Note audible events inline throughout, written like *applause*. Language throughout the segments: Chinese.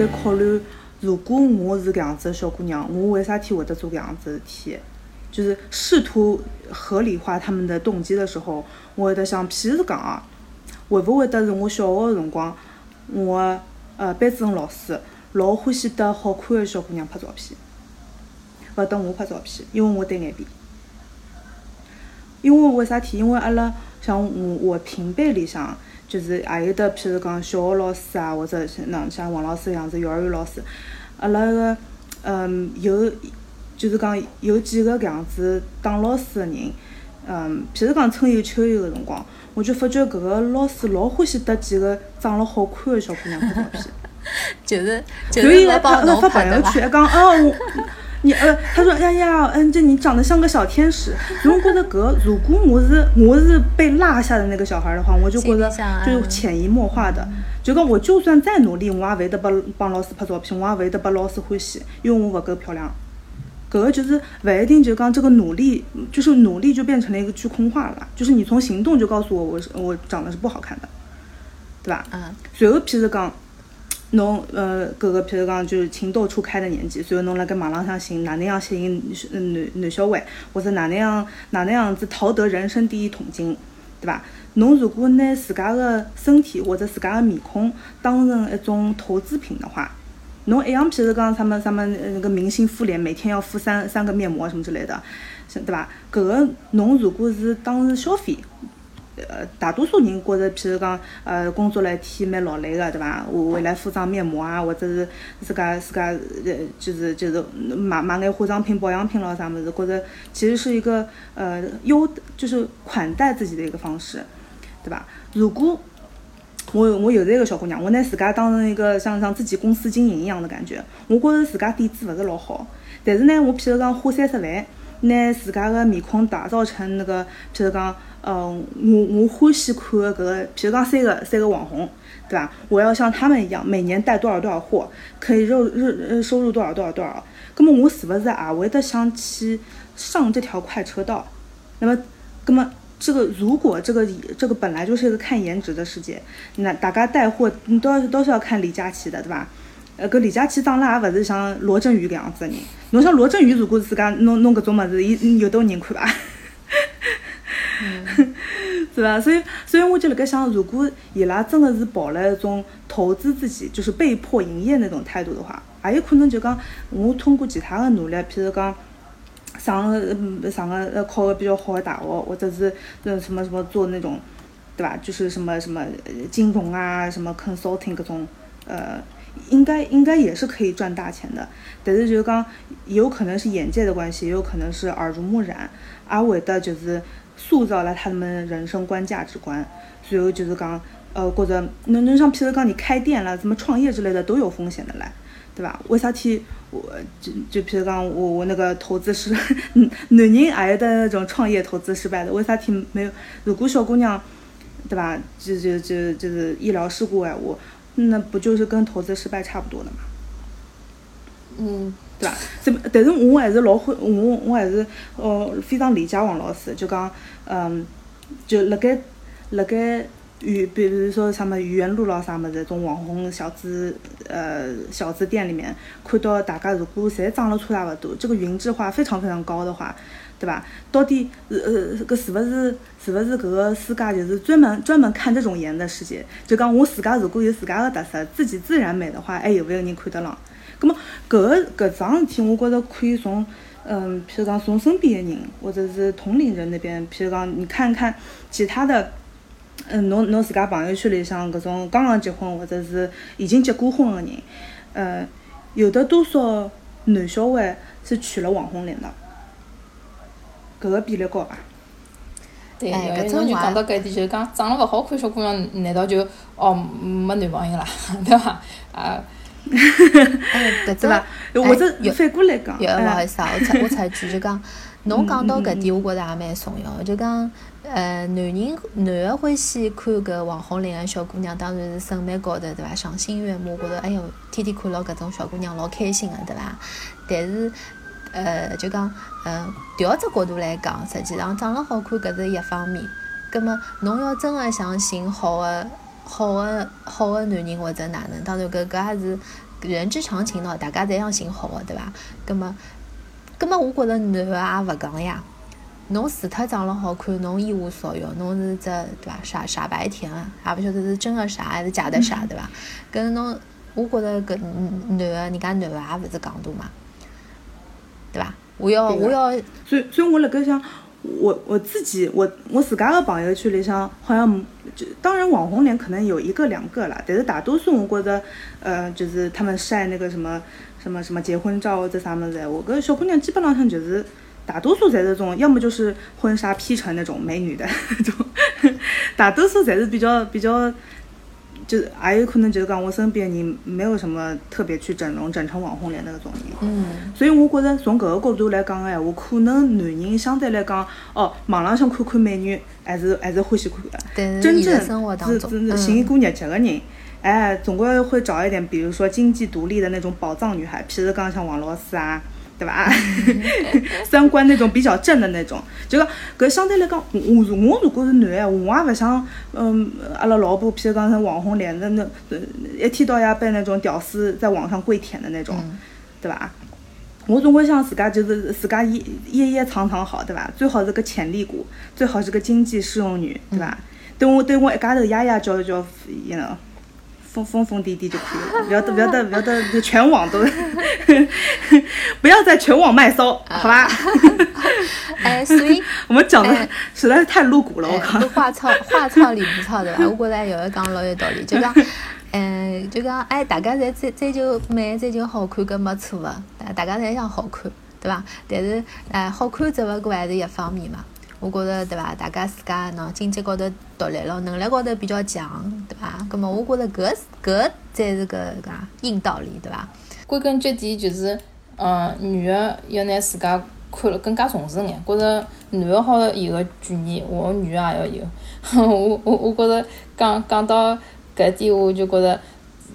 在考虑，如果我是搿样子的小姑娘，我为啥体会得做搿样子事体？就是试图合理化他们的动机的时候，我会得想，譬如讲啊，会勿会得是我小学的辰光，我呃班主任老师老欢喜得好看的小姑娘拍照片，勿得我拍照片，因为我单眼皮。因为为啥体？因为阿拉像我我平辈里向，就是也有得，譬如讲小学老师啊，或者像像王老师样子幼儿园老师，阿拉个嗯有。就是讲有几个搿样子当老师的人，嗯，譬如讲春游秋游个辰光，我就发觉搿个老师老欢喜得几个长了好看的小姑娘拍照片。就是就是来发发朋友圈，还讲哦，你呃，他说哎呀，嗯，这你长得像个小天使。我觉得个如果我是我是被落下的那个小孩的话，我就觉得就潜移默化的，就讲我就算再努力，我也勿会得帮帮老师拍照片，我也勿会得把老师欢喜，因为我不够漂亮。搿个就是勿一定，就讲这个努力，就是努力就变成了一个句空话了，就是你从行动就告诉我，我我长得是不好看的，对吧？嗯。随后譬如讲，侬呃搿个譬如讲就是情窦初开的年纪，随后侬辣盖网浪向寻哪能样吸引男男小孩，或者哪能样哪能样子淘得人生第一桶金，对吧？侬如果拿自家的身体或者自家的面孔当成一种投资品的话。侬一样，譬如讲什么什么那个明星敷脸，每天要敷三三个面膜什么之类的，对伐？搿个侬如果是当成消费，呃，大多数人觉着，譬如讲，呃，工作了一天蛮劳累个，对伐？为了敷张面膜啊，或者是自家自家呃，就是就是买买眼化妆品、保养品咯啥物事，觉着其实是一个呃优，就是款待自己的一个方式，对伐？如果我我又是一个小姑娘，我拿自家当成一个像像自己公司经营一样的感觉。我觉着自家底子勿是老好，但是呢，我譬如讲花三十万，拿自家的面孔打造成那个，譬如讲，呃，我我欢喜看的搿个，譬如讲三个三个网红，对吧？我要像他们一样，每年带多少多少货，可以入入呃收入多少多少多少。那么我是不是也会得想去上这条快车道？那么，那么。这个如果这个这个本来就是一个看颜值的世界，那大家带货你都要都是要看李佳琦的，对吧？呃，搿李佳琦长了也勿是像罗振宇搿样子的人。侬像罗振宇，如果自家弄弄搿种物事，伊有多人看伐？*laughs* 是伐？所以所以我就辣盖想，如果伊拉真的是抱了一种投资自己，就是被迫营业那种态度的话，也有可能就讲我通过其他的努力，譬如讲。上个上个呃考个比较好的大学，或者是呃什么什么做那种，对吧？就是什么什么金融啊，什么 consulting 各种，呃，应该应该也是可以赚大钱的。但是就是讲，有可能是眼界的关系，也有可能是耳濡目染，阿伟的就是塑造了他们人生观价值观。随后就是讲，呃，或者侬侬像譬如讲你开店了，什么创业之类的都有风险的唻。对吧？为啥体我就就譬如讲我我那个投资是男人也有的那种创业投资失败的，为啥体没有？如果小姑娘，对吧？就就就就是医疗事故哎，我那不就是跟投资失败差不多的嘛？嗯，对吧？这但是我还是老欢我我还是呃非常理解王老师，就讲嗯，就辣盖辣盖。语，比如说什么愚园路咯，啥么子，种网红小资，呃，小资店里面，看到大家如果侪长得差勿多，这个云质化非常非常高的话，对吧？到底呃呃，搿是勿是是勿是搿个世界就是专门专门看这种颜的世界？就讲我自家如果有自家的特色，自己自然美的话，还有勿有人看得上？葛么搿搿桩事体，我觉着可以从嗯，譬如讲从身边的人或者是同龄人那边，譬如讲你看看其他的。嗯，侬侬自家朋友圈里向搿种刚刚结婚或者是已经结过婚的人，呃，有的多少男小孩是娶了网红脸的？搿个比例高伐？对，搿种就讲到搿一点，就是讲长了勿好看小姑娘，难道就哦没男朋友啦？*laughs* 对伐？啊，*laughs* 搿种，或者反过来讲，勿好意思啊，我插我插一句，就讲 *laughs* 侬讲到搿点，我觉着也蛮重要，就讲。呃，男人男个欢喜看搿网红脸个小姑娘，当然是审美高头对伐？赏心悦目，觉着哎哟，天天看牢搿种小姑娘老开心个对伐？但是，呃，就讲，嗯，调只角度来讲，实际上长了好看搿是一方面。葛末侬要真个想寻好个好个好个男人或者哪能，当然搿搿也是人之常情喏，大家侪想寻好个，对伐？葛末，葛末，我觉着男个也勿讲呀。侬除脱长了好看，侬一无所有，侬是只对伐？傻傻白甜啊，也勿晓得是真个傻还是假的傻，对伐？搿侬，我觉着搿男个，人家男个也勿是戆大嘛，对吧？我要我要，所以所以我辣盖想，我我自己我我自家的朋友圈里向好像就当然网红脸可能有一个两个啦，但是大多数我觉着，呃，就是他们晒那个什么什么什么结婚照或者啥么子，我跟小姑娘基本上上就是。大多数侪是种，要么就是婚纱 P 成那种美女的 *laughs* 那种，大多数侪是比较比较，就是也有可能就是讲我身边人没有什么特别去整容整成网红脸的那种人。嗯。所以我觉着从搿个角度来讲个闲话，可能男人相对来讲，哦，网浪向看看美女，还是还是欢喜看的。真正是是寻过日脚个人，哎，总归会找一点，比如说经济独立的那种宝藏女孩，譬如讲像王老师啊。对吧？*laughs* 三观那种比较正的那种，就讲搿相对来讲，我我如果是男的，我也勿想，嗯，阿拉老婆譬如讲像网红脸的那，一天到夜被那种屌丝在网上跪舔的那种，对吧？我总归想自家就是自家掖掖掖藏藏好，对吧？最好是个潜力股，最好是个经济适用女，对吧？等我等我一家头压压叫叫，you know。疯疯疯癫癫就可以了，不要得不要得不要得全网都，*laughs* 不要在全网卖骚，好吧？哎，所以 *laughs* 我们讲的实在是太露骨了，我靠！话糙话糙理不糙，对吧？我觉着有的讲老有道理，就讲，嗯，就讲，哎，大家侪追追求美，追求好看，搿没错个，大大家侪想好看，对伐？但是，哎，好看只勿过还是一方面嘛。我觉着对伐？大家自家喏，经济高头独立了，能力高头比较强，对伐？葛末我觉着搿搿才是个硬道理，对伐？归根结底就是，嗯，女个要拿自家看了更加重视眼，觉着男个好有个权益，我女个也要有。*laughs* 我我我觉着讲讲到搿点，我就觉着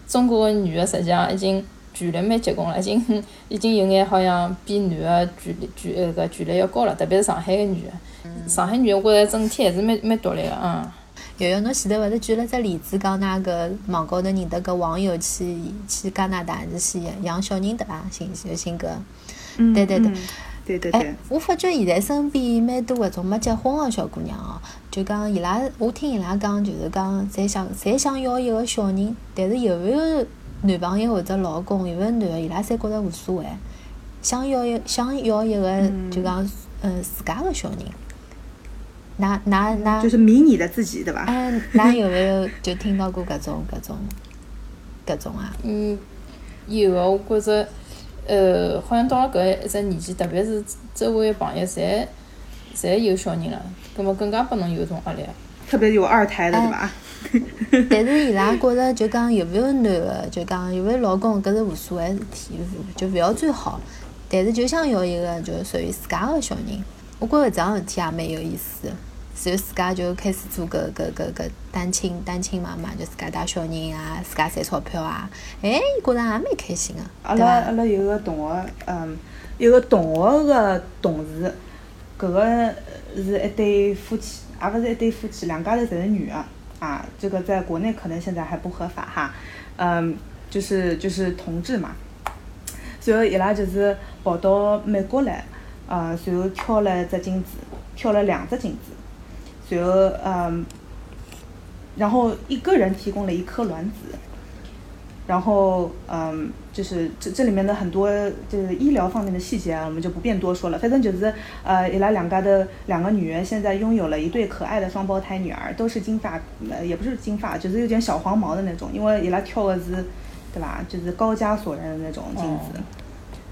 中国个女个实际上已经。权力蛮结棍了，已经 *laughs* 已经有眼好像比男个权力权那个权力要高了，特别是上海个女个，上海女个我觉着整体还是蛮蛮独立个，嗯。瑶瑶，侬前头勿是举了只例子，讲㑚搿网高头认得个网友去去加拿大还是去养小人对伐？姓就姓搿，对对对，对对对。哎，我发觉现在身边蛮多搿种没结婚个小姑娘哦，就讲伊拉，我听伊拉讲，就是讲侪想侪想要一个小人，但是有没有？男朋友或者老公，有个男个，伊拉侪觉着无所谓，想要一想要一个，就讲，嗯，自家个小人。那那那就是迷你的自己，对吧？嗯，那有没有就听到过搿种搿种搿种啊？嗯，有个，我觉着，呃，好像到了搿一只年纪，特别是周围朋友，侪侪有小人了，葛末更加拨侬有种压力。特别有二胎的，对吧？但是伊拉觉着就讲有没有男的，就讲有没有老公，搿是无所谓事体，就勿要最好。但是就想要一个就属于自家的小人，我觉着这样事体也蛮有意思。然后自家就开始做搿搿搿搿单亲单亲妈妈，就自家带小人啊，自家赚钞票啊，哎，觉着也蛮开心个。阿拉阿拉有个同学，嗯，有个同学个同事，搿个是一对夫妻，也勿是一对夫妻，两家头侪是女个。啊，这个在国内可能现在还不合法哈，嗯，就是就是同志嘛，随后伊拉就是跑到美国来，啊，随后挑了一只精子，挑了两只精子，随后嗯，然后一个人提供了一颗卵子。然后，嗯，就是这这里面的很多就是医疗方面的细节啊，我们就不便多说了。反正就是，呃，伊拉两家的两个女人现在拥有了一对可爱的双胞胎女儿，都是金发，呃，也不是金发，就是有点小黄毛的那种。因为伊拉挑的是，对吧？就是高加索人的那种精子，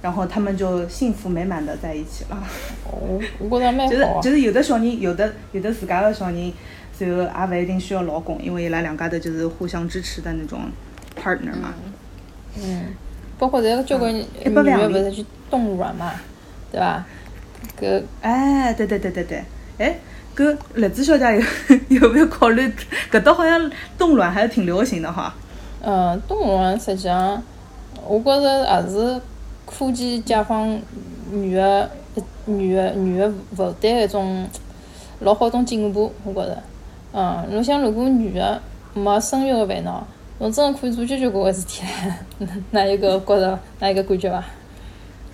然后他们就幸福美满的在一起了。哦，我觉着蛮好。就是就是有的小人，有的有的自家的小人，最后也不一定需要老公，因为伊拉两家头就是互相支持的那种。partner 嘛，嗯，包括这个交关女的不是去冻卵嘛，对吧？搿哎，对对对对对，哎，搿栗子小姐有 *laughs* 有没有考虑？搿搭好像冻卵还是挺流行的哈。嗯，冻卵实际上，我觉着也是科技解放女的、女的、女的负担一种老好种进步，我觉着。嗯，侬想如果女的没生育的烦恼。侬真个可以做交交关关事体唻，哪一个觉着，哪一个感觉伐？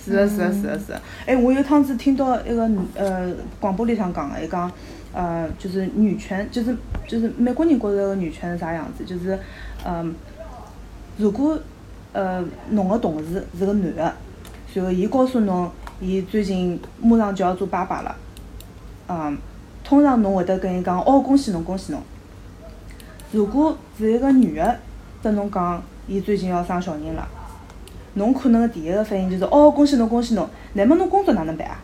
是个是个是个是个。哎，我有趟子听到一个呃广播里向讲个，伊讲呃就是女权，就是就是美国人觉着个女权是啥样子，就是嗯，如果呃侬个同事是个男个，然后伊告诉侬，伊最近马上就要做爸爸了，嗯，通常侬会得跟伊讲，哦恭喜侬恭喜侬。如果是一个女的跟侬讲，伊最近要生小人了。侬可能个第一个反应就是哦，恭喜侬，恭喜侬。乃末侬工作哪能办啊？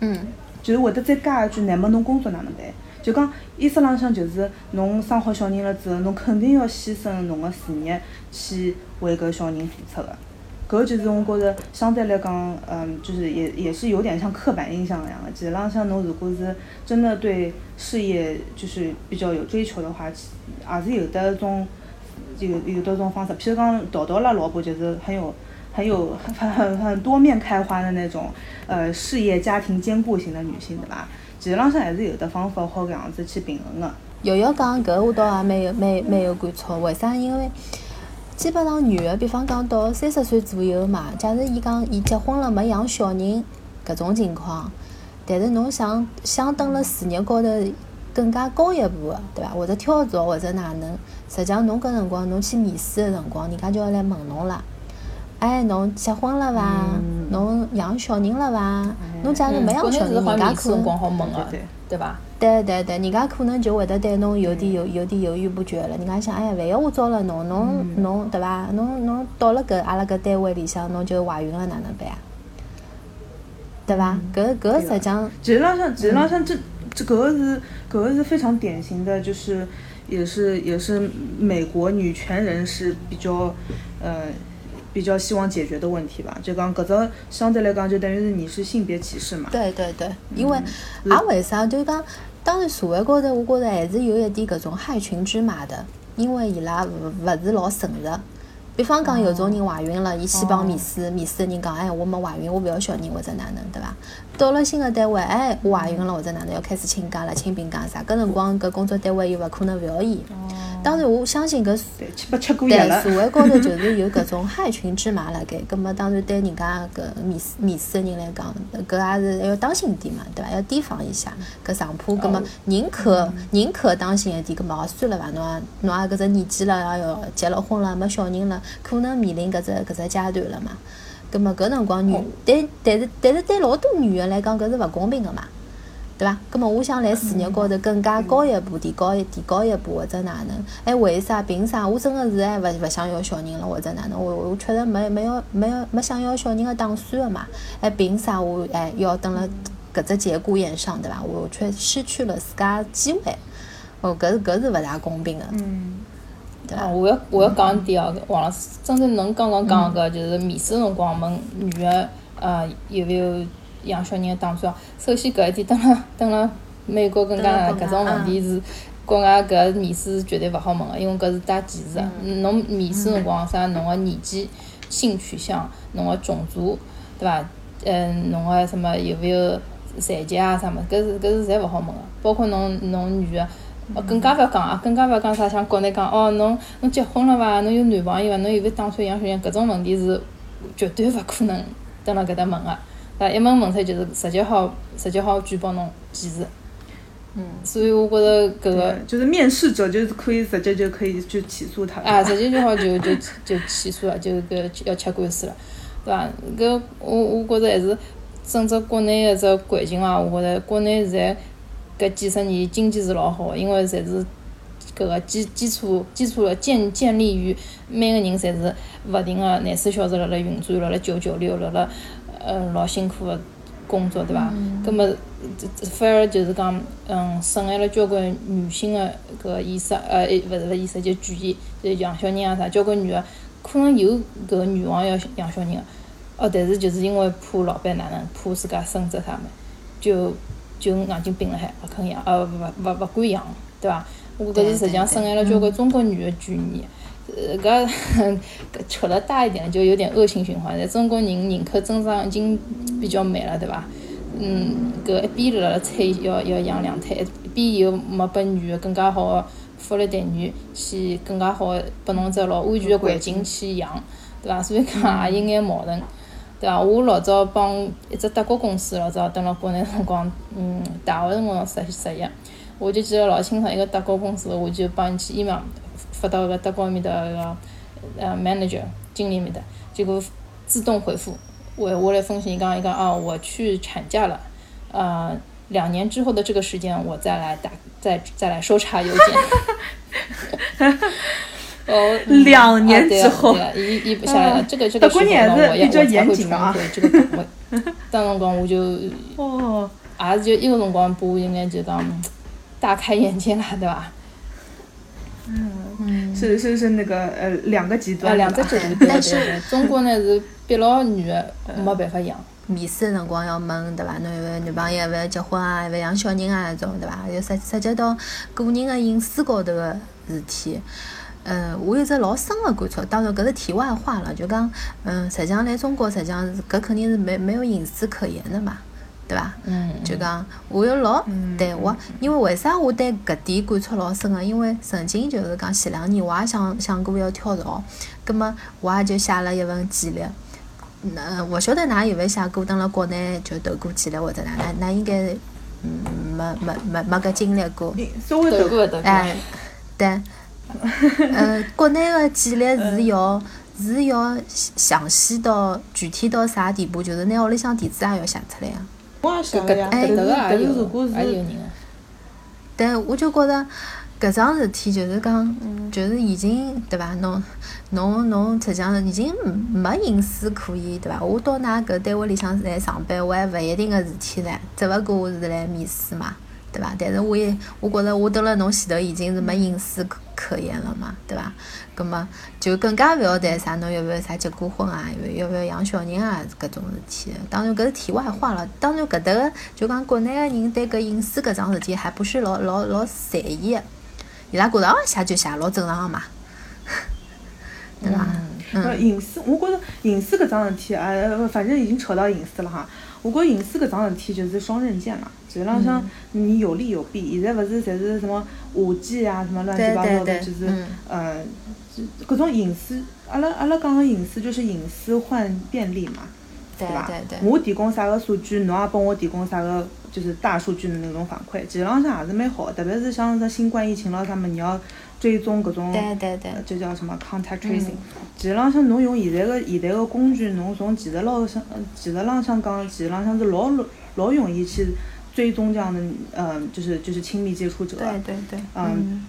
嗯，就是会得再加一句，乃末侬工作哪能办？就讲意思浪向就是侬生好小人了之后，侬肯定要牺牲侬个事业去为搿小人付出个。搿就是我觉着相对来讲，嗯，就是也也是有点像刻板印象一样的。其实浪向侬如果是真的对事业就是比较有追求的话，也是有的种有有的种方式。譬如讲桃桃拉老婆就是很有。很有很很很多面开花的那种，呃，事业家庭兼顾型的女性，对伐？其实浪向还是有的方法好搿样子去平衡的。瑶瑶讲搿我倒也蛮有蛮蛮有感触，为啥？因为基本上女的，比方讲到三十岁左右嘛，假如伊讲伊结婚了没养小人搿种情况，但是侬想想登了事业高头更加高一步的，对伐？或者跳槽或者哪能？实际上侬搿辰光侬去面试的辰光，人家就要来问侬了。哎，侬结婚了伐？侬养小人了伐？侬假如没养小人，人家可能对伐？对对对，人家可能就会得对侬有点犹有点犹豫不决了。人家想，哎，万一我招了侬，侬侬对伐？侬侬到了搿阿拉搿单位里向，侬就怀孕了，哪能办啊？对伐？搿搿实际上，其实浪向其实浪向这这搿个是搿个是非常典型的，就是也是也是美国女权人士比较呃。比较希望解决的问题吧，就讲搿只相对来讲，就等于是你是性别歧视嘛。对对对，因为啊为啥？就讲，当然社会高头，我觉着还是有一点搿种害群之马的，因为伊拉勿勿是老诚实。比方讲，有种人怀孕了，伊去帮面试，面试的人讲，哎，我没怀孕，我勿要小人或者哪能，对伐？到了新的单位，哎，我怀孕了或者哪能，要开始请假了，请病假啥？搿辰光搿工作单位又勿可能勿要伊。当然，我相信搿对社会高头就是有搿种害群之马辣盖。葛末当然对人家搿面试面试的人来讲，搿也是要当心点嘛，对伐？要提防一下。搿上铺，葛末宁可宁可当心一点，葛末算了伐？侬也侬也搿只年纪了，也要结了婚了，没小人了，可能面临搿只搿只阶段了嘛。葛末搿辰光女，但但是但是对老多女的来讲，搿是勿公平个嘛。对伐？咁么我想来事业高头更加高一步，提高一提高一步，或者哪能？哎，为啥？凭啥？我真个是哎，勿勿想要小人了，或者哪能？我我确实没没有没有没想要小人的打算个嘛。哎，凭啥我哎要等了搿只节骨眼上，对伐？我却失去了自家机会。哦，搿是搿是勿大公平的。嗯。对。伐？我要我要讲一点哦，王老师，针对侬刚刚讲个，就是面试辰光问女的，呃，有没有？养小人的打算，首先搿一点，等了等了美国更加搿种问题是国外搿面试是绝对勿好问个，因为搿是带歧视个。侬面试辰光啥，侬个年纪、性取向、侬个种族，对伐？嗯，侬个什么有没有残疾啊？啥物事，搿是搿是侪勿好问个。包括侬侬女个，更加勿要讲啊，更加勿要讲啥像国内讲哦，侬侬结婚了伐？侬有男朋友伐？侬有勿有打算养小人？搿种问题是绝对勿可能蹲辣搿搭问个。一问问出来就是直接好，直接好举报侬歧视。嗯，所以我觉着搿个就是面试者就是可以直接就可以去起诉他。啊，直接就好就就就起诉了，就搿要吃官司了，对伐？搿我我觉着还是整只国内个只环境啊，我觉着国内现在搿几十年经济是老好，因为侪是搿个基基础基础了建建立于每个人侪是勿停个廿四小时辣辣运转，辣辣九九六，辣辣。呃，老辛苦个工作，对伐？葛末反而就是讲，嗯，损害了交关女性个搿个意识，呃，勿是勿意识，就权益，就养小人啊啥，交关女个可能有搿个愿望要养小人个，哦，但是就是因为怕老板哪能，怕自家升职啥物，就就硬劲并辣海，勿肯养，呃，勿勿勿敢养，对伐？我搿是实际上损害了交关中国女个权益。呃，搿搿扯了大一点，就有点恶性循环。在中国人人口增长已经比较慢了，对伐？嗯，搿一边辣辣催要要养两胎，一边又没拨女个更加好个福利待遇去更加好拨侬只老安全个环境去养，对伐？所以讲也有眼矛盾，对伐？我老早帮一只德国公司老早蹲辣国内辰光，嗯，大学辰光实实习，我就记得老清爽，一个德国公司，我就帮伊去 email 发到个德国面搭个呃 manager 经理面搭，结果自动回复。我我来封信，讲一讲啊，我去产假了，呃，两年之后的这个时间，我再来打，再再来收查邮件。*laughs* 哦，两年之后，伊伊不下来了，这个这个时候呢，我要我才会重回这个岗位。*laughs* 当辰光我就，哦，也是就一个辰光，把我应该就当大开眼界了，对吧？嗯，是是是那个呃两个极端，两个极端，但是中国呢是逼牢女的没办法养。面试的辰光要问对伐？侬有勿有女朋友？要勿要结婚啊？要勿要养小人啊？那种对伐？又涉涉及到个人的隐私高头个事体。呃，我有只老深个感触，当然搿是题外话了。就讲，嗯，实际上来中国，实际上搿肯定是没没有隐私可言的嘛。对伐？嗯，就讲我有老对我，因为为啥我对搿点感触老深个？因为曾经就是讲前两年我也想想过要跳槽，葛末我也就写了一份简历。那勿晓得㑚有勿有写过，蹲辣国内就投过简历或者哪？那那应该嗯没没没没搿经历过。稍微投过，投过。哎，对。*laughs* 呃，国内的简历是要是要详细到具体到啥地步？就是拿屋里向地址也要写出来啊。我也想了呀，但是但是如果是，但我就觉着搿桩事体就是讲，就是已经对伐？侬侬侬实际上已经没隐私可以对伐？我到㑚搿单位里向来上班，我还勿一定个事体唻，只勿过我是来面试嘛。对伐？但是我也，我觉着我蹲辣侬前头已经是没隐私可可言了嘛，对伐？葛么就更加勿要谈啥侬要勿要啥结过婚啊，要勿要养小人啊，搿种事体。当然搿是题外话了。当然搿搭个就讲国内个人对搿隐私搿桩事体还不是老老老在意个，伊拉觉着哦写就写，老正常个嘛，对伐？嗯。隐私，我觉着隐私搿桩事体，呃，反正已经扯到隐私了哈。我觉隐私搿桩事体就是双刃剑嘛，实浪向你有利有弊。现在勿是侪是什么五 G 啊，什么乱七八糟的，就是呃，搿种隐私，阿拉阿拉讲个隐私就是隐私换便利嘛，对伐？我提供啥个数据，侬也帮我提供啥个，就是大数据的那种反馈，实浪向也是蛮好。特别是像这新冠疫情咯，他们你要追踪搿种，对对对，就叫什么 contact tracing。其实浪向侬用现在个现在个工具，侬从技术浪向，技术浪向讲，技术浪向是老老容易去追踪这样的，呃，就是就是亲密接触者。对对对。嗯。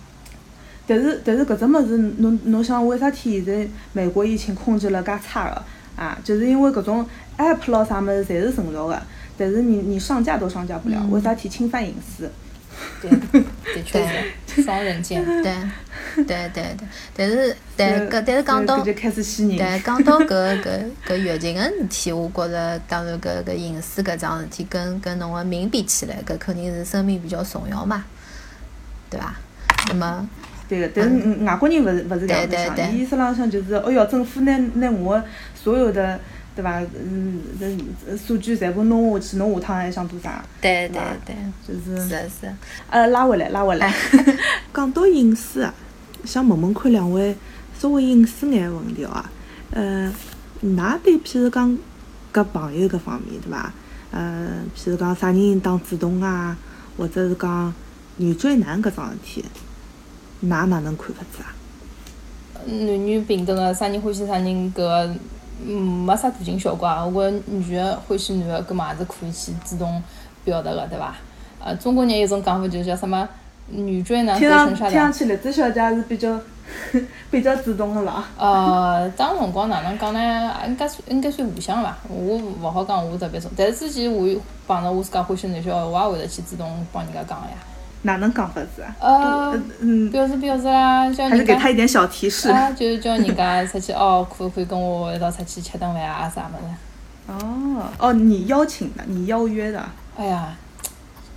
但是但是搿只物事，侬侬想为啥体现在美国疫情控制了介差个？啊，就是因为搿种 app 咯啥物事侪是成熟个，但是你你上架都上架不了，为啥体侵犯隐私？对，的确是双刃剑。对，对对对，但是但搿但是讲到，对讲到搿 *laughs* 搿搿疫情个事体，我觉着当然搿搿隐私搿桩事体跟跟侬个命比起来，搿肯定是生命比较重要嘛，对伐？那么，对个，但是外国人勿是勿是这样子想，伊意思浪向就是，哦哟，政府拿拿我所有的。对伐？嗯，这数据全部弄下去，侬下趟还想做啥？对对对，就是是是。呃，拉回来，拉回来。*laughs* 讲到隐私啊，想问问看两位稍微隐私眼问题哦。呃，㑚对譬如讲搿朋友搿方面对伐？呃，譬如讲啥人当主动啊，或者是讲女追男搿桩事体，㑚哪能看法子啊？男女平等个，啥人欢喜啥人搿。嗯，没啥大劲效果啊！我觉女个欢喜男个，搿么也是可以去主动表达个，对伐？呃，中国人有种讲法，就叫什么“女追男隔层纱”。听上去栗子小姐是比较 *laughs* 比较主动个伐？呃，当辰光哪能讲呢？应该算应该算互相伐？我勿好讲我特别重，但是之前我碰着我自家欢喜男小孩，我也会得去主动帮人家讲个呀。哪能讲法子啊？呃，嗯，表示表示啦，叫人家。还是给他一点小提示。啊，就叫人家出去哦，可不可以跟我一道出去吃顿饭啊啥么子。哦，哦，你邀请的，你邀约的。哎呀，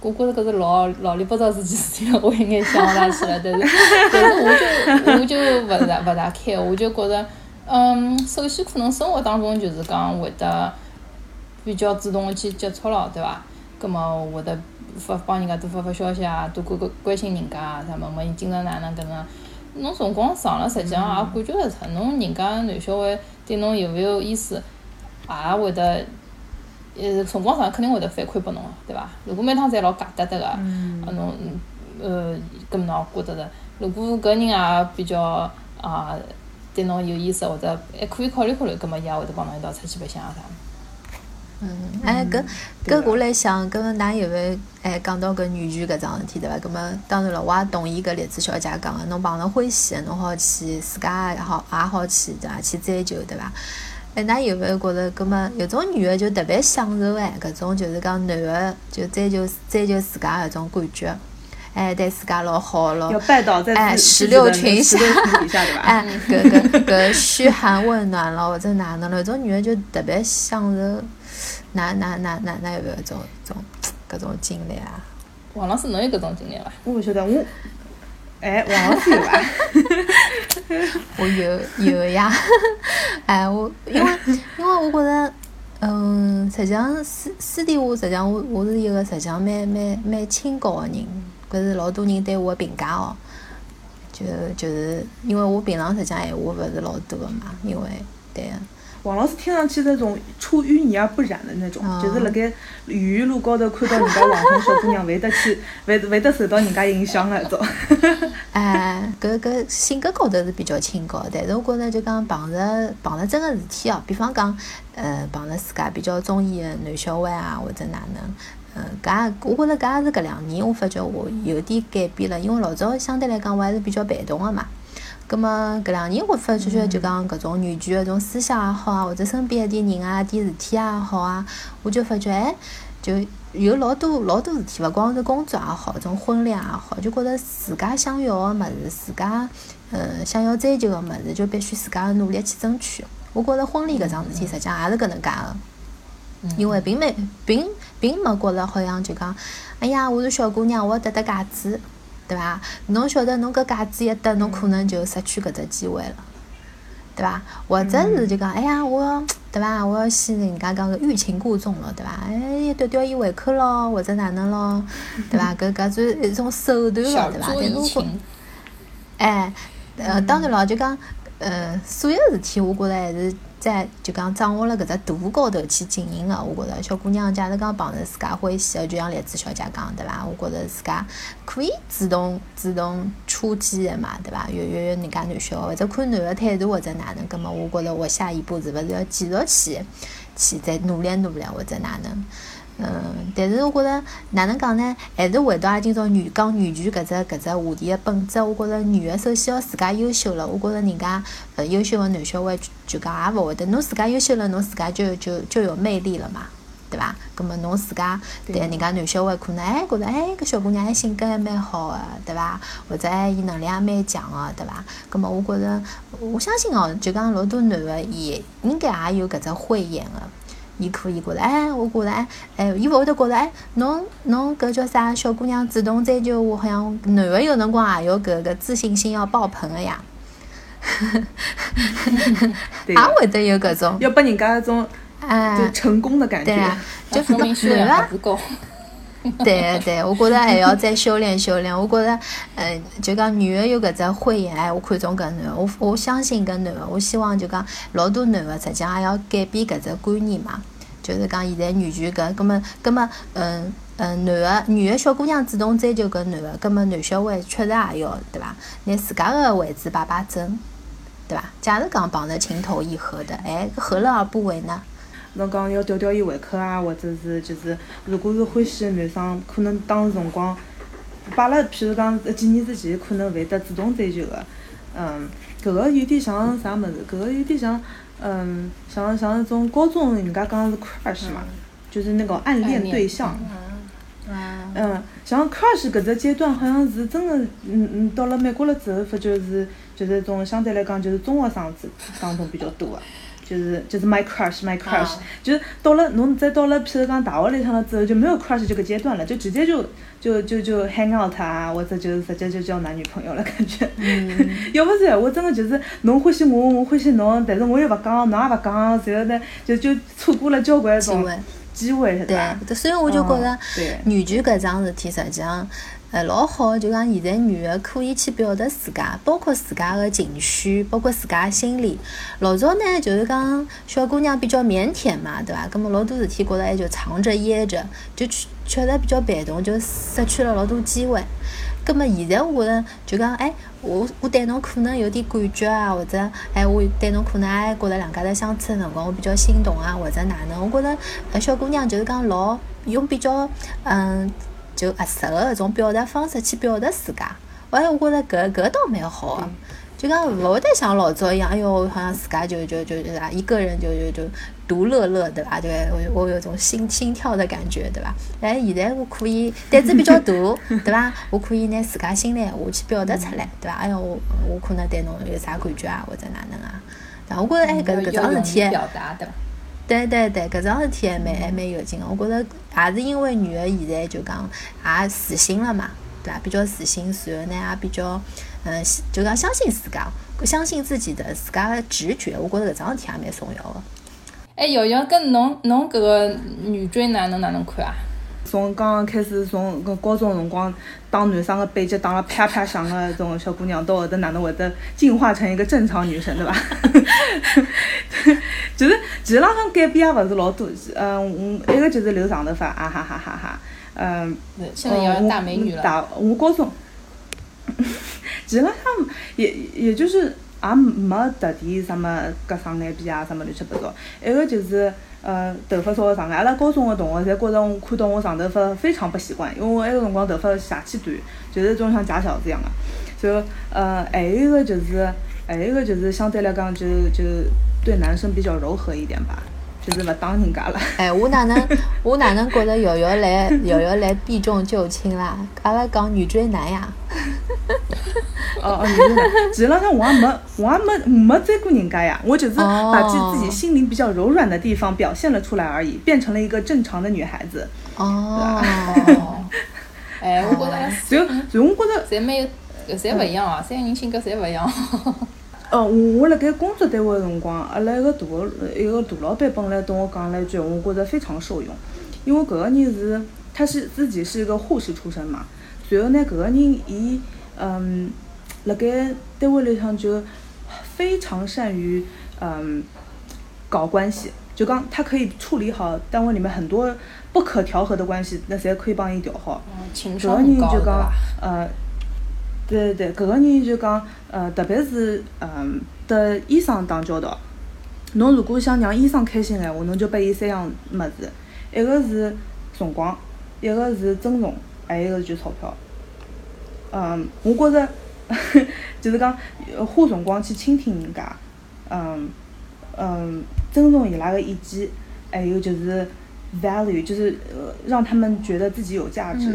我觉着搿是老老里八糟事体事体了，我应该想勿大起来，但 *laughs* 是但是我就我就勿大勿大开，我就觉着，嗯，首先可能生活当中就是讲会得比较主动的去接触了，对伐？葛么会得发帮人家多发发消息啊，多关关关心人家啊，啥么问伊今朝哪能搿能。侬辰光长了，实际上也感觉得出，侬人家男小孩对侬有勿有意思，也会得，呃，辰光长肯定会得反馈拨侬个，对伐？如果每趟侪老假搭搭个，啊侬，呃，搿么侬也觉得着。如果搿人也比较啊，对侬有意思，或者还可以考虑考虑，搿么伊也会得帮侬一道出去白相啊啥。嗯，哎，搿搿我来想，搿㑚有勿哎讲到搿女权搿桩事体对伐？搿么当然了，我也同意搿栗子小姐讲个，侬碰着欢喜个，侬好去自家也好也好去对伐？去追求对伐？哎，㑚有勿觉着搿么有种女个就特别享受哎，搿种就是讲男个就追求追求自家搿种感觉，哎，对自家老好咯，要拜倒在哎石榴裙下？哎，搿搿搿嘘寒问暖咯，或者哪能了？有种女的就特别享受。哪哪哪哪哪有没有种种搿种经历啊？王老师，侬有搿种经历伐？我勿晓得，我哎，王老师有伐？*laughs* 我有有呀，*laughs* 哎，我因为因为我觉着，嗯，实际上私私底下，实际上我我是一个实际上蛮蛮蛮清高个人，搿是老多人对我个评价哦。就就是因为我平常实际上闲话勿是老多个嘛，因为对。王老师听上去那种出淤泥而不染的那种，就是辣盖雨路高头看到人家网红小姑娘，会得去，*laughs* 会会得受到人家影响的那种。*laughs* 哎，搿搿性格高头是比较清高，但是我觉着就讲碰着碰着真个事体哦，比方讲，呃，碰着自家比较中意的男小孩啊，或者哪能，嗯，搿也我觉着搿也是搿两年我发觉我有点改变了，因为老早相对来讲我还是比较被动个嘛。葛末搿两年我发觉就讲搿种女权搿种思想也好啊，或者身边一点人啊、点事体也好啊，我就发觉哎，就有老多老多事体，勿光是工作也好，种婚恋也好，就觉着自家想要个物事，自家呃想要追求个物事，就必须自家努力去争取。我觉着婚礼搿桩事体实际上也是搿能介个，因为并没并并没觉着好像就讲，哎呀，我是小姑娘，我要戴戴戒指。对伐？侬晓得侬搿戒指一戴，侬可能就失去搿只机会了，对伐？或者是就讲，哎呀，我要对伐？我要先人家讲个欲擒故纵了，对伐？哎，吊吊伊胃口咯，或者哪能咯，对伐？搿搿算一种手段了，对伐？但如果，哎，呃，当然了，就讲，呃，所有事体，我觉着还是。在就讲掌握了搿只度高头去经营个，我觉着小姑娘假如讲碰着自家欢喜个，就像栗子小姐讲对伐？我觉着自家可以主动主动出击个嘛，对伐？约约约人家男小，或者看男个态度或者哪能，葛末我觉着我下一步是勿是要继续去去再努力努力或者哪能？嗯，但是我觉着哪能讲呢？还是回到阿今朝女讲女权搿只搿只话题个本质。我觉着女个首先要自家优秀了。我觉着人家呃优秀个男小孩就讲也勿会得，侬自家优秀了，侬自家就就就有魅力了嘛，对伐？葛末侬自家对人家男小孩可能哎觉着哎搿小姑娘还性格还蛮好个，对伐？或者哎伊能力也蛮强个，对伐？葛末我觉着我相信哦，就讲老多男个也应该也有搿只慧眼个。伊可以觉着，哎，我觉着，哎，哎，伊勿会得觉着，哎，侬侬搿叫啥？小姑娘主动追求我，好像男个有辰光也要搿个自信心要爆棚个呀，也会得有搿种，要拨人家一种，哎，就成功的感觉，就说明修养还不够。*laughs* 对对，我觉着还要再修炼修炼。我觉着，嗯，就讲女个有搿只慧眼，哎，我看中搿男个，我我相信搿男个，我希望就讲老多男个实际上也要改变搿只观念嘛。就是讲现在女权搿，葛末葛末，嗯嗯，男个女个小姑娘主动追求搿男个，葛末男小孩确实也要对伐？拿自家个位置摆摆正，对伐？假如讲碰着情投意合的，哎，何乐而不为呢？侬讲要吊吊伊胃口啊，或者是就是，如果是欢喜个男生，可能当时辰光，摆了，譬如讲几年之前，可能会得主动追求个，嗯，搿个有点像啥物事？搿个有点像，嗯，像像那种高中人家讲是 crush 嘛，就是那个暗恋对象。嗯，像 crush 搿只阶段，好像是真的，嗯嗯，到了美国了之后，发觉是就是种相对来讲就是中学生子当中比较多个。就是就是 my crush my crush，就是到了侬再到了，譬如讲大学里向了之后，就没有 crush 这个阶段了，就直接就就就就 hang out 啊，或者就是直接就交男女朋友了感觉。嗯。*laughs* 要不然我真的就是侬欢喜我，我欢喜侬，但是我又勿讲，侬也勿讲，然后呢就就错过了交关种机会，是吧？对，所以我就觉着对女权搿桩事体，实际上，呃，老好。就讲现在女个可以去表达自家，包括自家个情绪，包括自家心理。老早呢，就是讲小姑娘比较腼腆嘛，对伐？葛末老多事体觉着还就藏着掖着，就确确实比较被动，就失去了老多机会。葛末现在我觉着，就讲，哎，我我对侬可能有点感觉啊，或者，哎，我对侬可能还觉着两家头相处个辰光我比较心动啊，或者哪能？我觉着，小姑娘就是讲老用比较，嗯，就合适个搿种表达方式去表达自家。哎，我觉着搿搿倒蛮好个。就讲勿会得像老早一样，哎哟，好像自家就就就啥，一个人就就就独乐乐，对伐？对，我我有种心心跳的感觉，对伐？哎，现在我可以胆子比较大，*laughs* 对伐？我可以拿自家心里话去表达出来，对伐？哎哟，我我可能对侬有啥感觉啊，或者哪能啊？但我觉着哎，搿搿桩事体，表达对伐？对对对，搿桩事体还蛮还蛮有劲个。我觉着也是因为女个现在就讲也自信了嘛，对伐？比较自信，然后呢也比较。嗯，就讲相信自家，相信自己的自家的直觉，我觉着搿桩事体也蛮重要的。哎，瑶瑶，跟侬侬搿个女追男侬哪能看啊？从刚刚开始，从搿高中辰光打男生个背脊打了啪啪响个种小姑娘，到后头哪能会得进化成一个正常女生，对伐？*laughs* 就是其实浪向改变也勿是老多，嗯，一个就是留长头发，啊哈哈哈哈，嗯，现在要大美女了。大我高中。其实浪向也也就是也没特地什么割双眼皮啊，什么乱七八糟。一个就是呃头发稍微长眼，阿拉高中个同学侪觉着我看到我长头发非常不习惯，因为我埃个辰光头发邪气短，就是种像假小子一样个。就呃还有一个就是还有一个就是相对来讲就就对男生比较柔和一点吧。就是勿当人家了。*laughs* 哎，我哪能我哪能觉着瑶瑶来瑶瑶来避重就轻啦？阿拉讲女追男呀。哦哦，女追男。其实浪向我也没我也没没追过人家呀，我只是把自自己心灵比较柔软的地方表现了出来而已，变成了一个正常的女孩子。*laughs* 哦。*laughs* 哎，我觉着。所以所以我觉着。侪没有，侪勿一样哦，三个人性格侪勿一样。*laughs* 哦，我我辣盖工作单位个辰光，阿拉一个大个一个大老板本来对我讲了一句，我觉着非常受用，因为搿个人是，他是自己是一个护士出身嘛，然后呢，搿个人伊嗯，辣盖单位里向就非常善于嗯搞关系，就讲他可以处理好单位里面很多不可调和的关系，那侪可以帮伊调好。情商很高，对呃。对对对，搿个人就讲，呃，特别是嗯，得医生打交道，侬如果想让医生开心闲话，侬就拨伊三样物事，一个是辰光，一个是尊重，还有一个就是钞票。嗯，我觉着，就是讲花辰光去倾听人家，嗯嗯，尊重伊拉个意见，还有就是。value 就是呃让他们觉得自己有价值，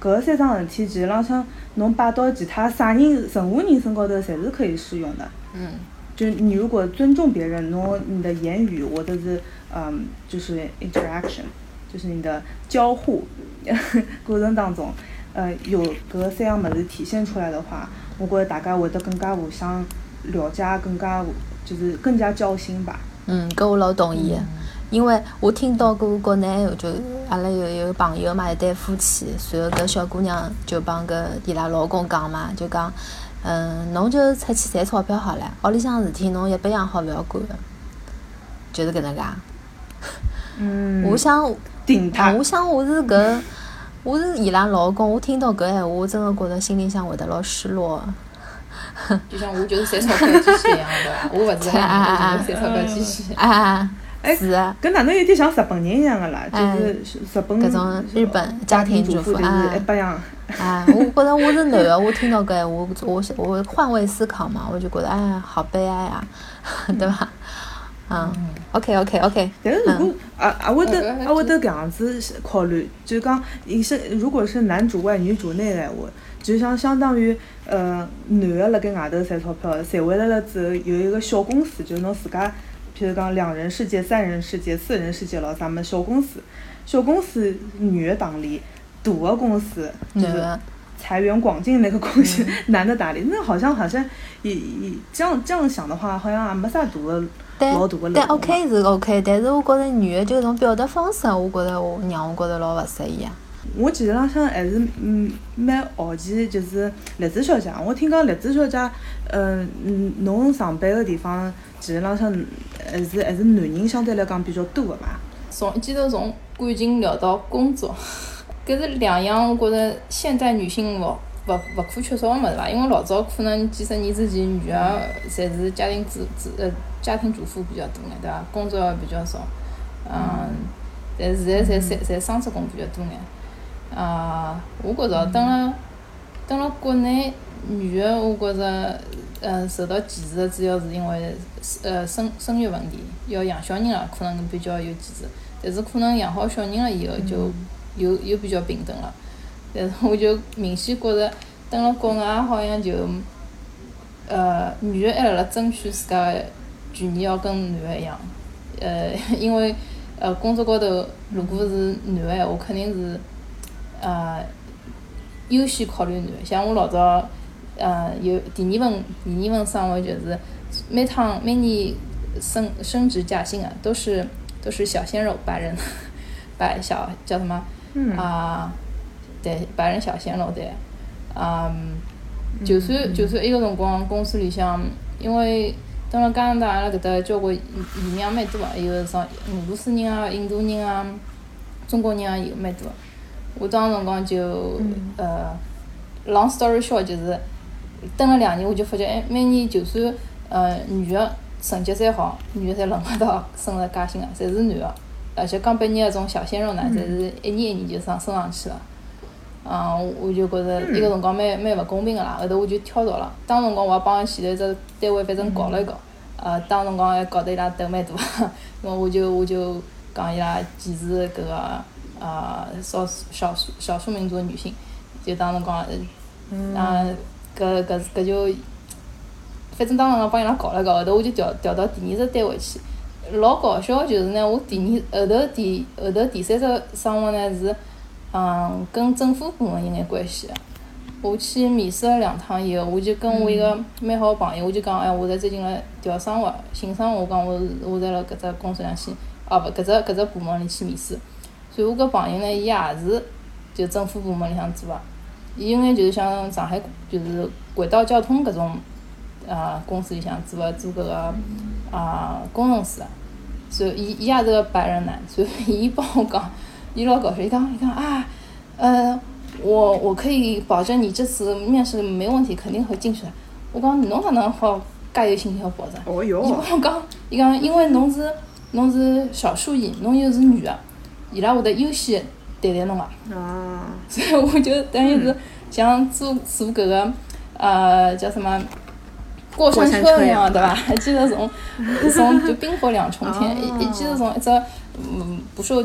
搿三桩事体其实浪向侬摆到其他啥人任何人身高头侪是可以适用的。嗯，就你如果尊重别人，侬你的言语或者是嗯就是 interaction，就是你的交互 *laughs* 过程当中，呃有搿三样物事体现出来的话，我觉着大家会得更加互相了解，更加就是更加交心吧。嗯，搿我老同意。因为我听到过国内有就阿拉有有朋友嘛，一对夫妻，然后搿小姑娘就帮搿伊拉老公讲嘛，就讲，嗯，侬就出去赚钞票好了，屋里向事体侬一百样好勿要管，就是搿能介。嗯。我想，顶他。我想我是搿，我是伊拉老公，我听到搿闲话，我真的觉着心里向会得老失落。*laughs* 就像我就是赚钞票机器一样，对伐？我勿是赚钞票机器。*laughs* 啊。哎，是啊，搿哪能有点像日本人一样个啦？就是日本搿种日本家庭主妇啊，一百样。啊，我觉着我是男个，我听到搿，我我我换位思考嘛，我就觉得哎，好悲哀啊，对伐？嗯，OK OK OK。但是如果啊啊会得啊会得搿样子考虑，就讲你是如果是男主外女主内个闲话，就像相当于呃男的辣盖外头赚钞票，赚回来了之后有一个小公司，就侬自家。譬如讲两人世界、三人世界、四人世界咯，咱们小公司，小公司女的打理，大的公司就是财源广进那个关系男的打理，那好像好像也也这样这样想的话，好像也没啥大的老大的但 OK 是 OK，但是我觉着女的就搿种表达方式，我觉着我让我觉着老勿适意啊。我其实浪向还是嗯蛮好奇，就是栗子小姐，我听讲栗子小姐，呃嗯，侬上班的地方其实浪向还是还是男人相对来讲比较多的吧？从一记头从感情聊到工作，搿是两样，我觉着现代女性勿勿勿可缺少个物事伐？因为老早可能几十年之前，女个侪是家庭主主呃家庭主妇比较多眼，对伐？工作比较少，嗯，但现在侪侪侪双职工比较多眼。啊，我觉着，等了等了国内，女个我觉着，呃，受到歧视个主要是因为，呃，生生育问题，要养小人了，可能比较有歧视。但是可能养好小人了以后，就又又比较平等了。但是我就明显觉着，等了国外好像就，呃，女的还辣辣争取自家个权益要跟男个一样。呃，*laughs* 因为，呃，工作高头如果是男个闲话，肯定是。呃，优先考虑男的，像我老早，呃，有第二份第二份生活就是，每趟每年升升职加薪啊都是都是小鲜肉白人，*laughs* 白小叫什么？啊，对，白人小鲜肉对，嗯，就算就算埃个辰光公司里向，因为蹲辣加拿大阿拉搿搭交关移移民也蛮多个，有啥俄罗斯人啊、印度人啊、中国人也有蛮多。我当时辰光就，呃，long story short 就是，蹲了两年我就发觉，哎，每年就算，呃，女个成绩再好，女个侪轮勿到升了加薪个，侪是男个，而且刚毕业个种小鲜肉呢，侪是一年一年就上升上去了。嗯，我就觉着伊个辰光蛮蛮勿公平个啦，后头我就跳槽了。当辰光我也帮前头只单位反正搞了一搞，呃，当辰光还搞得伊拉斗蛮大，咾我就我就讲伊拉歧视搿个。呃，少数少数少数民族的女性，就当辰光，啊，搿搿搿就，反正当辰光帮伊拉搞了搞，后头我就调调到第二只单位去。老搞笑就是呢，我第二后头第后头第三只生活呢是，嗯，跟政府部门有眼关系。我去面试了两趟以后，我就跟我一个蛮好个朋友，我就讲，哎，我在最近来调生活，新生活，我讲我我在辣搿只公司里去，哦勿，搿只搿只部门里去面试。所以我搿朋友呢，伊也是就政府部门里向做个，伊有眼就是像上海就是轨道交通搿种啊公司里向做个做搿个啊工程师，所以伊伊也是个白人男，所以 *laughs* 一帮我讲，伊老搞笑，伊讲伊讲啊，呃，我我可以保证你这次面试没问题，肯定会进去的。我讲侬哪能好介有信心保证？哦哟！伊帮我讲，伊讲因为侬是侬是少数裔，侬又是女的。伊拉会得优先对待侬个，所以我就等于是像做做搿个呃叫什么过山车一样，对吧？*laughs* 还记得从从就冰火两重天，一一记头从一只嗯不受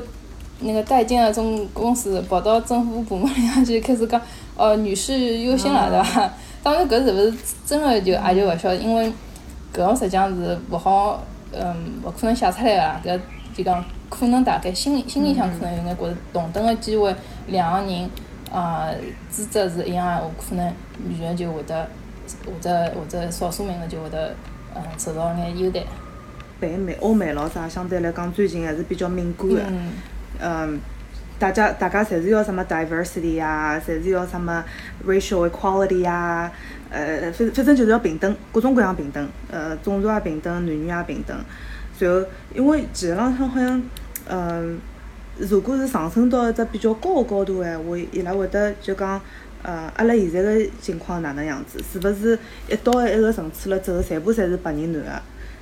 那个待见的种公司跑到政府部门里向去开始讲哦女士优先了，对伐？*laughs* 当然搿是勿是真的就也就勿晓得，因为搿个实际上是勿好嗯勿可能写出来个搿就讲。可能大概心里心里向可能有眼觉着同等个机会，两个人啊资质是一样个，话，可能女的就会得或者或者少数民族就会得嗯受到眼优待。北美、欧美老啥相对来讲最近还是比较敏感个，嗯，嗯大家大家侪是要什么 diversity 啊，侪是要什么 racial equality 啊，呃，反反正就是要平等，各种各样平等，呃，种族也平等，男女也平等。然后因为其实浪向好像。嗯，如果是上升到一只比较高个高度个闲话，伊拉会得就讲，呃，阿拉现在个情况哪能样子？是勿是一到埃个层次了之后，全部侪是白人男个，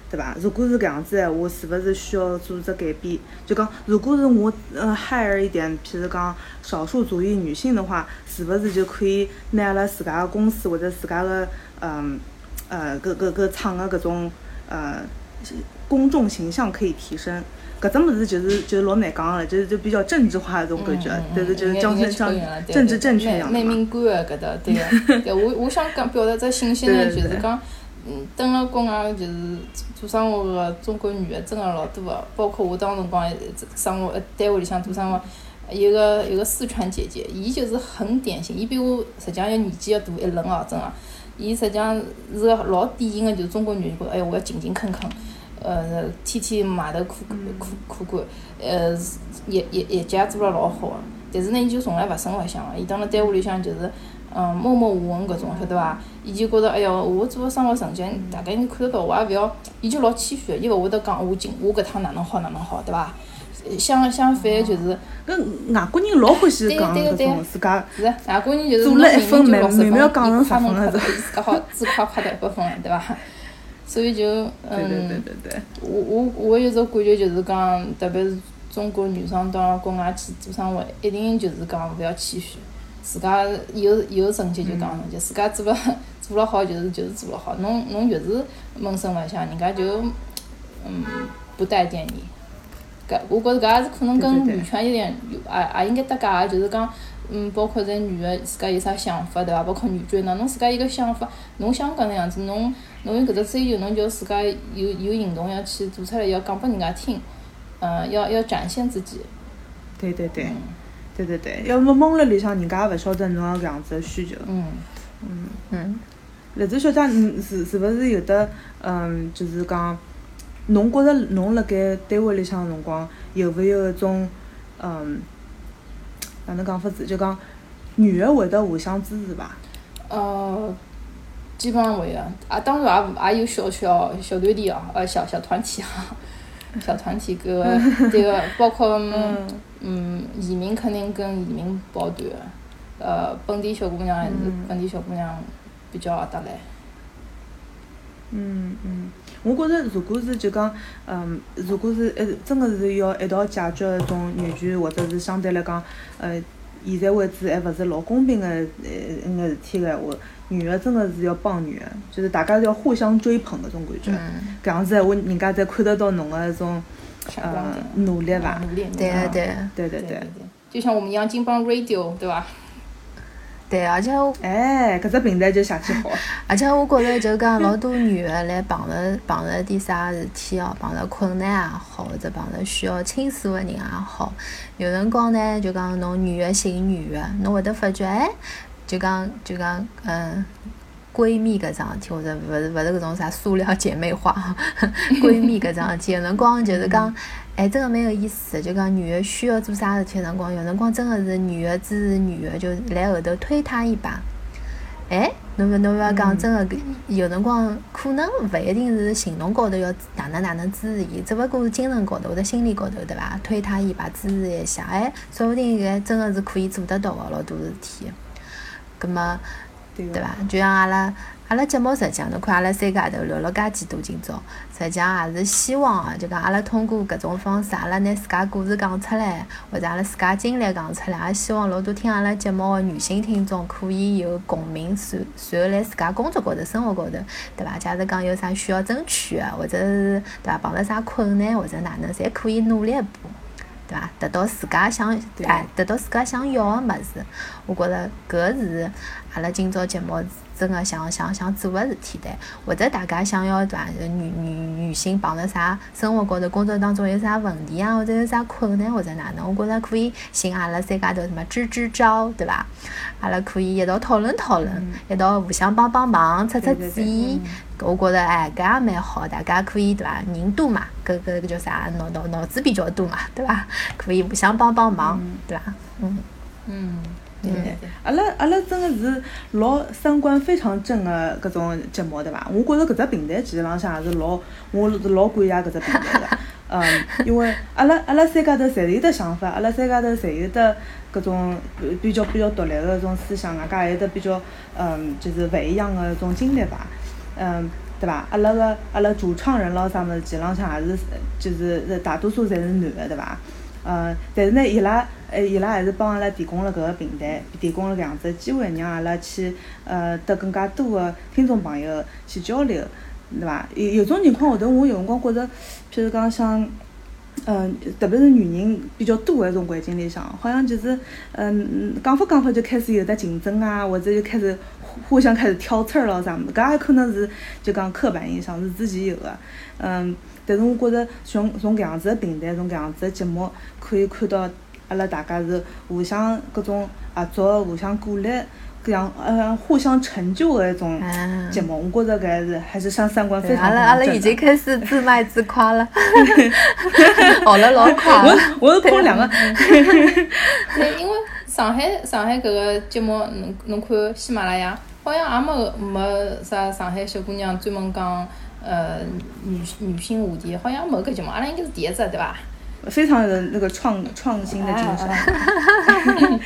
对伐？如果是搿样子闲话，是勿是需要做只改变？就讲，如果是我呃 hire 一点，譬如讲少数族裔女性的话，是勿是就可以拿阿拉自家个公司或者自家个嗯呃搿搿搿厂个搿种呃公众形象可以提升？搿种物事就是就是老难讲个，就是就比较政治化的种感觉，但是就是讲成像政治正确一样蛮敏感个搿搭，对个。对，*laughs* 我我想讲表达只信息呢，就是讲，嗯，蹲辣国外就是做生活个中国女个真个老多个，包括我当辰光生活单位里向做生活，有个有个四川姐姐，伊就是很典型，伊比我实际上要年纪要大一轮哦，真个。伊实际上是个老典型个，就是中国女人，觉着哎哟，我要勤勤恳恳，呃，天天埋头苦苦苦干，呃，业业业绩也做了老好个。但是呢，伊就从来勿声勿响个，伊蹲辣单位里向就是，嗯，默默无闻搿种，晓得伐？伊就觉着，哎哟，我做个生活成绩，大概人看得到，我也勿要，伊就老谦虚个，伊勿会得讲我今我搿趟哪能好哪能好，对伐？相相反就是，搿外国人老欢喜讲搿种自家，是外国人就是做了一分，慢慢要讲成十分了，自家好自夸夸到一百分了，对伐？所以就，嗯，对对对对。我我我有种感觉就是讲，特别是中国女生到国外去做生活，一定就是讲勿要谦虚，自家有有成绩就讲成绩，自家做了 *laughs* 做了好就是就是做了好，侬侬越是闷声勿响，人家就嗯。不待见你。搿我觉着搿也是可能跟女权有点有也也应该搭界个，就是讲嗯，包括在女的自家有啥想法对伐？包括女追男，侬自家一个想法，侬想搿能样子，侬侬有搿只追求，侬就自家有有行动要去做出来，要讲拨人家听，嗯，要要展现自己。对对对，对对对，要么蒙辣里向，人家也勿晓得侬搿样子的需求。嗯嗯嗯。栗子小姐，嗯，是是勿是有的？嗯，就是讲。侬觉着侬辣盖单位里向个辰光，有勿有一种，嗯，哪能讲法子？就讲女个会得互相支持伐？呃，基本上会个，啊，当然也也有小小小团体哦，呃，小小团体啊，小团体 *laughs* 搿个迭个，包括 *laughs* 嗯，移民肯定跟移民抱团，呃，本地小姑娘还是本地小姑娘比较合得来。嗯嗯。我觉着，如果是就讲，嗯，如果是一真个是要一道解决一种女权，或者是相对来讲，呃，现在为止还勿是老公平个呃一眼事体个闲话，女个真个是要帮女个，就是大家要互相追捧搿种感觉，搿样子闲话，人家才看得到侬个一种呃努力伐？努力，对个对，对对对，就像我们杨金帮 Radio，对伐？对，而且我哎，搿只平台就想起好。*laughs* 而且我觉着就讲老多女的来碰着碰着点啥事体哦，碰着困难也好，或者碰着需要倾诉的人也好，有辰光呢就讲侬女的寻女的，侬会得发觉哎，就讲就讲嗯，闺蜜搿桩事体，或者勿是勿是搿种啥塑料姐妹花，*laughs* 闺蜜搿桩事体，有辰光就是讲。哎，真个蛮有意思的，就讲女的需要做啥事体的辰光，有辰光真个是女的支持女的，就来后头推她一把。哎，侬勿侬勿要讲，真个有辰光可能勿一定是行动高头要哪能哪能支持伊，只勿过是精神高头或者心理高头，对伐？推她一把，支持一下，哎，说不定搿真个是可以做得到个老多事体。葛末，对伐？就像阿拉。阿拉节目实际上，侬看阿拉三家头聊了介几多，今朝实际上也是希望啊，就讲阿拉通过搿种方式，阿拉拿自家故事讲出来，或者阿拉自家经历讲出来，也希望老多听阿拉节目个女性听众可以有共鸣，随随后来自家工作高头、生活高头，对伐？假如讲有啥需要争取个，或者是对伐？碰着啥困难或者哪能，侪可以努力一把，对伐？得到自家想哎，得到自家想要个物事，我觉着搿是阿拉今朝节目。真个想想想做个事体的，或者大家想要对伐？女女女性碰着啥生活高头、工作当中有啥问题啊，或者有啥困难或者哪能，我觉着可以寻阿拉三家头什么支支招，对伐？阿拉可以一道讨论讨论，一道互相帮帮忙、出出主意。我觉着哎，搿也蛮好，大家可以对伐？人多嘛，搿搿个叫啥？脑脑脑子比较多嘛，对伐？可以互相帮帮忙，对伐？嗯嗯。对对对，阿拉阿拉真个是老三观非常正个搿种节目，对伐？我觉着搿只平台其实浪向也是老，我是老感谢搿只平台个。*laughs* 嗯，因为阿拉阿拉三家头侪是有得想法，阿拉三家头侪有得搿种比较比较独立个种思想，外加还有得比较嗯，就是勿一样个种经历伐？嗯，对伐？阿拉个阿拉主创人咾啥物事，其浪向也是就是大多数侪是男个，对伐？呃，但是呢，伊拉，呃，伊拉还是帮阿拉提供了搿个平台，提供了搿样子机会，让阿拉去，呃，得更加多的听众朋友去交流，对伐？有有种情况下头，我有辰光觉着，譬如讲像，嗯，特别是女人比较多的种环境里向，好像就是，嗯，讲法讲法就开始有得竞争啊，或者就开始互互相开始挑刺儿咯啥物事，搿也可能是就讲刻板印象是之前有的，嗯。但是我觉着，从从搿样子个平台，从搿样子个节目，可以看到，阿拉大家是互相各种合作、互相鼓励。搿样呃互相成就的一种节目，我觉着搿还是还是上三观非常阿拉阿拉已经开始自卖自夸了，*laughs* *laughs* 学了老快。我我是碰两个。*laughs* 对，因为上海上海搿个节目，侬侬看喜马拉雅，好像也没没啥上海小姑娘专门讲呃女女性话题，好像没搿节目，阿拉应该是第一只对伐？非常的那个创创新的精神。*laughs*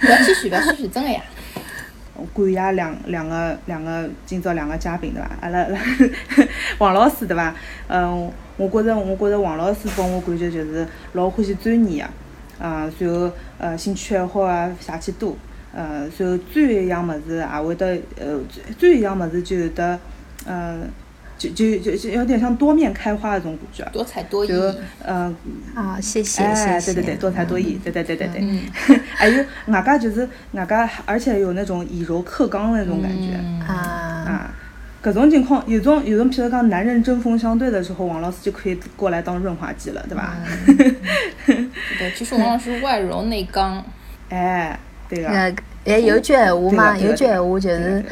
不要谦虚，不要谦虚，真的呀。*laughs* 感谢两两个两个今朝两个嘉宾对伐？阿拉 *laughs* 王老师对伐？嗯，我觉着我觉着王老师拨我感觉就是老欢喜钻研个，啊，然后呃兴趣爱好啊啥去多，呃，然后钻一样物事也会得呃钻钻一样物事就有得呃。就就就就有点像多面开花那种感觉，多才多艺。就嗯啊，谢谢谢谢。对对对，多才多艺，对对对对对。还有外加就是外加，而且有那种以柔克刚的那种感觉啊啊。各种情况，有种有种，譬如讲男人针锋相对的时候，王老师就可以过来当润滑剂了，对吧？对，*laughs* 其实王老师外柔内刚。哎，对个。哎，有句闲话嘛，有句闲话就是。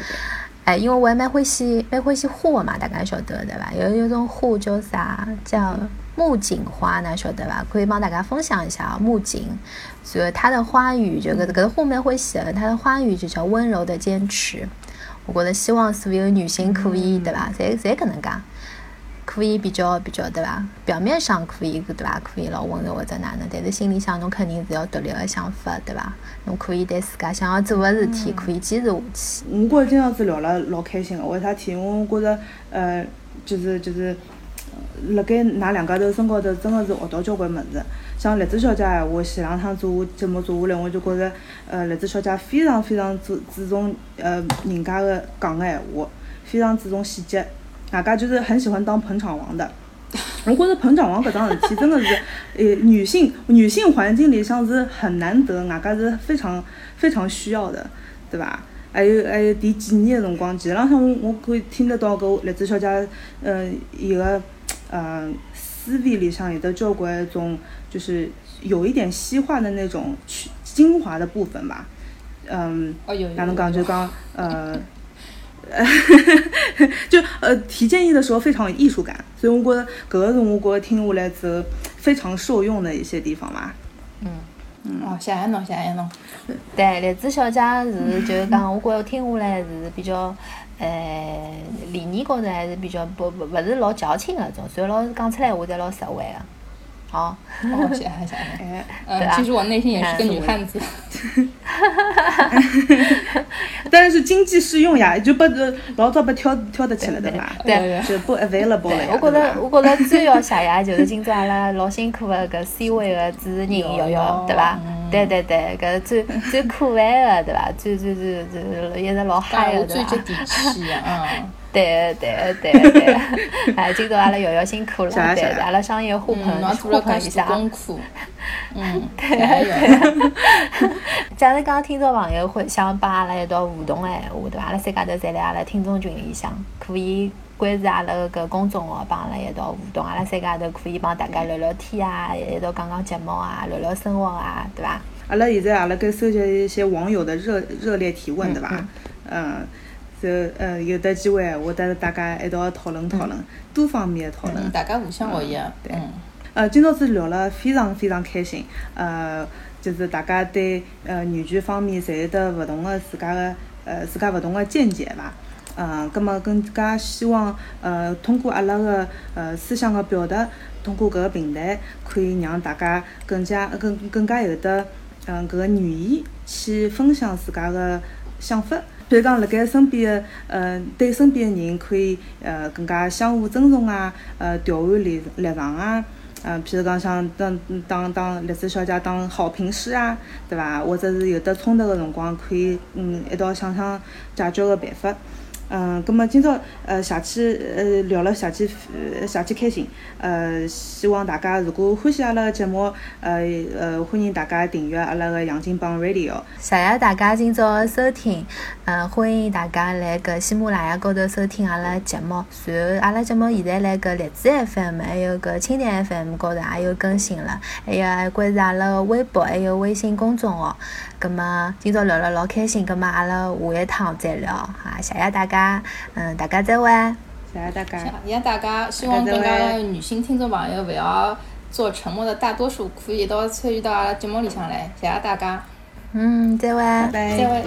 哎，因为我还蛮欢喜，蛮欢喜花嘛，大家晓得对伐？有有种花叫啥？叫木槿花，㑚晓得伐？可以帮大家分享一下啊，木槿。所以它的花语就搿搿个花蛮欢喜的，它的花语就叫温柔的坚持。我觉得希望所有女性可以对伐？侪侪搿能介。可以比较比较对伐？表面上可以对伐？可以老温柔或者哪能，但是心里向侬肯定是要独立个想法对伐？侬可以对自家想要做个事体可以坚持下去。我觉着今朝子聊了老开心个，为啥体？我觉着呃，就是就是，辣盖㑚两家头身高头真个是学到交关物事。像栗子小姐闲话，前两趟做节目做下来，我就觉着呃，栗子小姐非常非常注注重呃人家个讲个闲话，非常注重细节。大家就是很喜欢当捧场王的，我觉着捧场王搿桩事体真的是，呃，女性女性环境里向是很难得，大家是非常非常需要的，对吧？还有还有第几年个辰光，前浪向我我可以听得到搿栗子小姐，嗯，伊个，嗯，思维里向有的交关一种，就是有一点西化的那种去精华的部分吧，嗯，哪能讲就讲，呃。*laughs* 就呃提建议的时候非常有艺术感，所以我觉得搿个是我觉得听下来之后非常受用的一些地方吧。嗯嗯哦，谢谢侬，谢谢侬。对，栗子小姐是就是讲，我觉着听下来是比较呃理念高头还是比较不不不是老矫情个种，所以老是讲出来话侪老实惠个。好，谢谢谢谢。*laughs* 嗯，其实我内心也是个女汉子。*laughs* 但是经济适用呀，就不老早不挑挑得起了，对吧？对，就不 available 了。我觉得，我觉得最要谢谢 *laughs* 就是今朝阿拉老辛苦的搿 C 位的主持人瑶瑶，对吧？对对对，搿最最可爱的，对吧？最最最最一直老嗨的，最接地气的，嗯。对对对对，哎，今朝阿拉瑶瑶辛苦了，对，阿拉商业互捧互捧一下。功课。嗯，对对。假如讲听众朋友会想帮阿拉一道互动哎，话对伐？阿拉三家头侪辣阿拉听众群里向，可以关注阿拉个公众号，帮阿拉一道互动。阿拉三家头可以帮大家聊聊天啊，一道讲讲节目啊，聊聊生活啊，对伐？阿拉现在阿拉该收集一些网友的热热烈提问，对伐？嗯。就呃有的机会，我带着大家一道讨论讨论，多方面的讨论，大家互相学习。对，呃，今朝子聊了非常非常开心，呃，就是大家对呃女权方面侪有得勿同的自家的呃自家勿同的见解吧。嗯，葛末更加希望呃通过阿拉个呃思想的表达，通过搿个平台，可以让大家更加更更加有得嗯搿个愿意去分享自家的想法。比如讲，辣盖身边的，呃，对身边的人可以，呃，更加相互尊重啊，呃，调换立立场啊，嗯，譬如讲像当当当栗子小姐当好评师啊，对伐？或者是有的冲突的辰光，可以，嗯，一道想想解决个办法。嗯，葛么今朝呃下期呃聊了下期呃邪气开心，呃希望大家如果欢喜阿拉个节目，呃呃欢迎大家订阅阿拉个杨金榜 Radio。谢谢大家今朝收听，呃，欢迎大家来搿喜马拉雅高头收听阿拉节目。随后阿拉节目现在来搿荔枝 FM 还有搿蜻蜓 FM 高头也有更新了，还有还关注阿拉个微博还有微信公众号。葛么今朝聊了老开心，葛么阿拉下一趟再聊哈，谢谢大家，嗯，大家再会。谢谢大家。谢谢大家，希望更加个女性听众朋友勿要做沉默的大多数，可以一道参与到阿拉节目里向来。谢谢大家，嗯，再会。拜拜。再会。